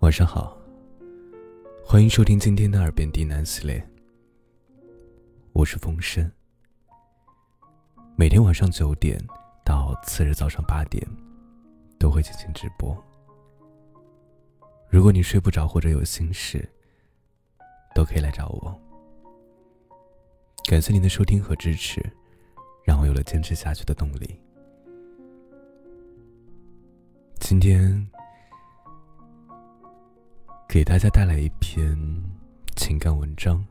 晚上好，欢迎收听今天的耳边低喃系列。我是风声，每天晚上九点到次日早上八点都会进行直播。如果你睡不着或者有心事，都可以来找我。感谢您的收听和支持，让我有了坚持下去的动力。今天给大家带来一篇情感文章，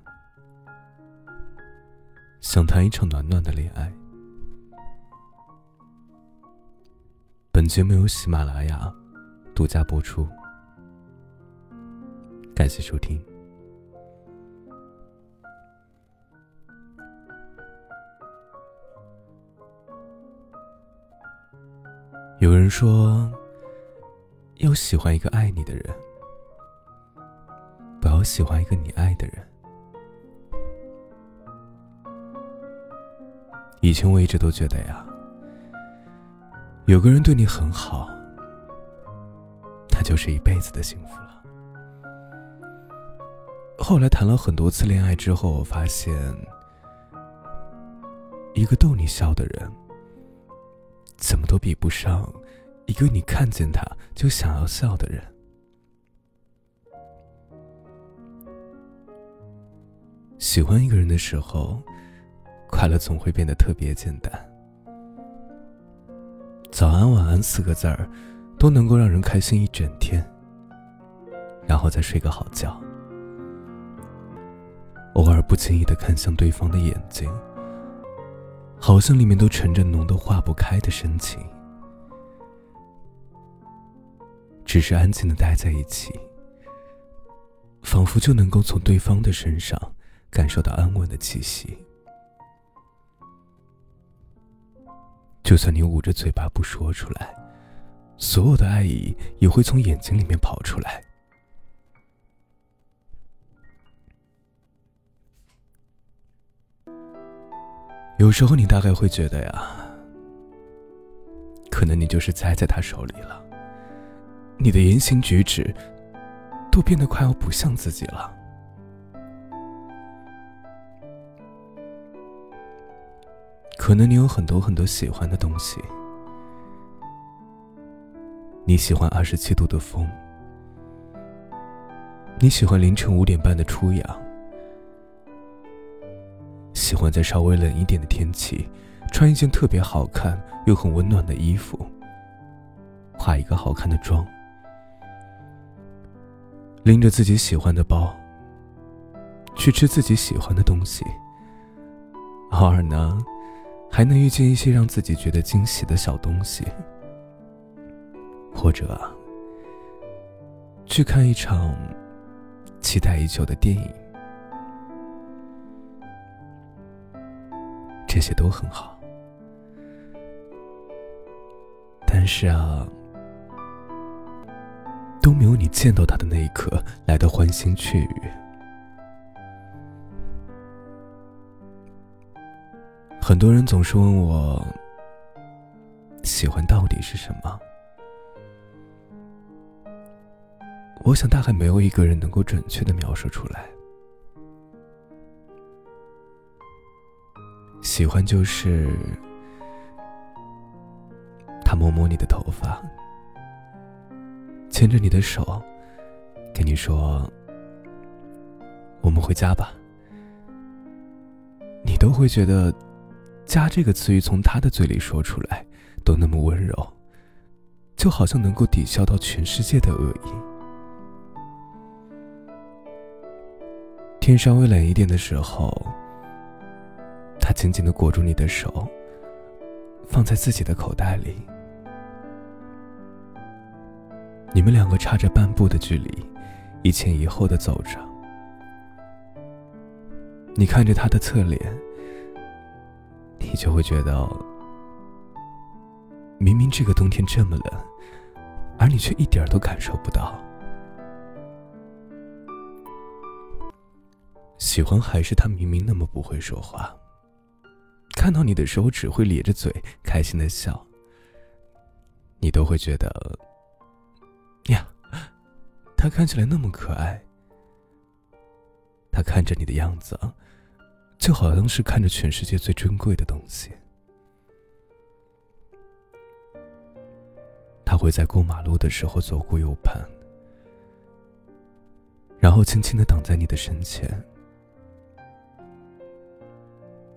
想谈一场暖暖的恋爱。本节目由喜马拉雅独家播出，感谢收听。有人说。要喜欢一个爱你的人，不要喜欢一个你爱的人。以前我一直都觉得呀，有个人对你很好，那就是一辈子的幸福了。后来谈了很多次恋爱之后，我发现，一个逗你笑的人，怎么都比不上。一个你看见他就想要笑的人，喜欢一个人的时候，快乐总会变得特别简单。早安、晚安四个字儿，都能够让人开心一整天，然后再睡个好觉。偶尔不经意的看向对方的眼睛，好像里面都沉着浓的化不开的深情。只是安静的待在一起，仿佛就能够从对方的身上感受到安稳的气息。就算你捂着嘴巴不说出来，所有的爱意也会从眼睛里面跑出来。有时候你大概会觉得呀，可能你就是栽在他手里了。你的言行举止都变得快要不像自己了。可能你有很多很多喜欢的东西，你喜欢二十七度的风，你喜欢凌晨五点半的初阳，喜欢在稍微冷一点的天气，穿一件特别好看又很温暖的衣服，化一个好看的妆。拎着自己喜欢的包，去吃自己喜欢的东西。偶尔呢，还能遇见一些让自己觉得惊喜的小东西，或者去看一场期待已久的电影，这些都很好。但是啊。都没有你见到他的那一刻来的欢欣雀跃。很多人总是问我，喜欢到底是什么？我想大概没有一个人能够准确的描述出来。喜欢就是他摸摸你的头发。牵着你的手，跟你说：“我们回家吧。”你都会觉得“家”这个词语从他的嘴里说出来，都那么温柔，就好像能够抵消到全世界的恶意。天稍微冷一点的时候，他紧紧的裹住你的手，放在自己的口袋里。你们两个差着半步的距离，一前一后的走着。你看着他的侧脸，你就会觉得，明明这个冬天这么冷，而你却一点都感受不到。喜欢还是他明明那么不会说话，看到你的时候只会咧着嘴开心的笑，你都会觉得呀。他看起来那么可爱。他看着你的样子，就好像是看着全世界最珍贵的东西。他会在过马路的时候左顾右盼，然后轻轻的挡在你的身前，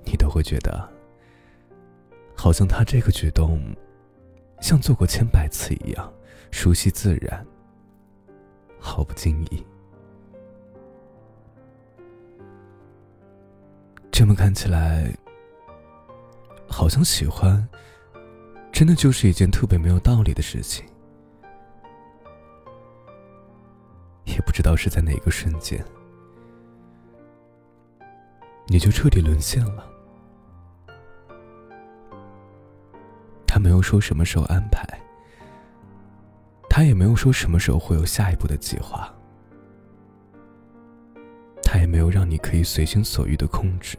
你都会觉得，好像他这个举动，像做过千百次一样熟悉自然，毫不经意。这么看起来，好像喜欢，真的就是一件特别没有道理的事情。也不知道是在哪个瞬间，你就彻底沦陷了。他没有说什么时候安排，他也没有说什么时候会有下一步的计划。没有让你可以随心所欲的控制，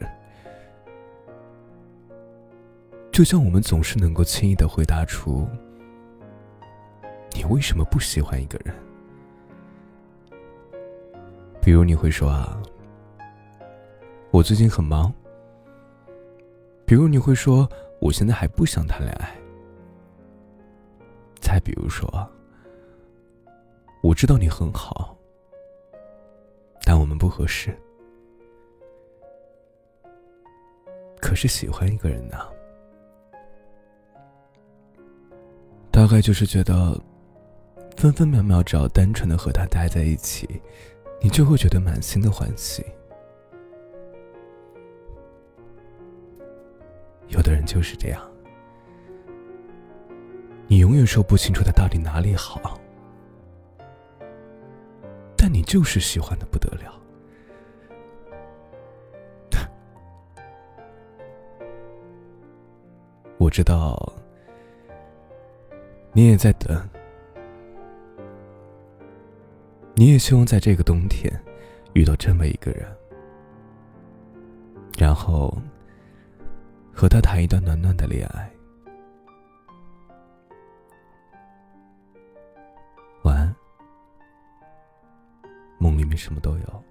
就像我们总是能够轻易的回答出“你为什么不喜欢一个人”。比如你会说啊，我最近很忙。比如你会说，我现在还不想谈恋爱。再比如说，我知道你很好。我们不合适。可是喜欢一个人呢，大概就是觉得分分秒秒只要单纯的和他待在一起，你就会觉得满心的欢喜。有的人就是这样，你永远说不清楚他到底哪里好。你就是喜欢的不得了，我知道，你也在等，你也希望在这个冬天遇到这么一个人，然后和他谈一段暖暖的恋爱。里面什么都有。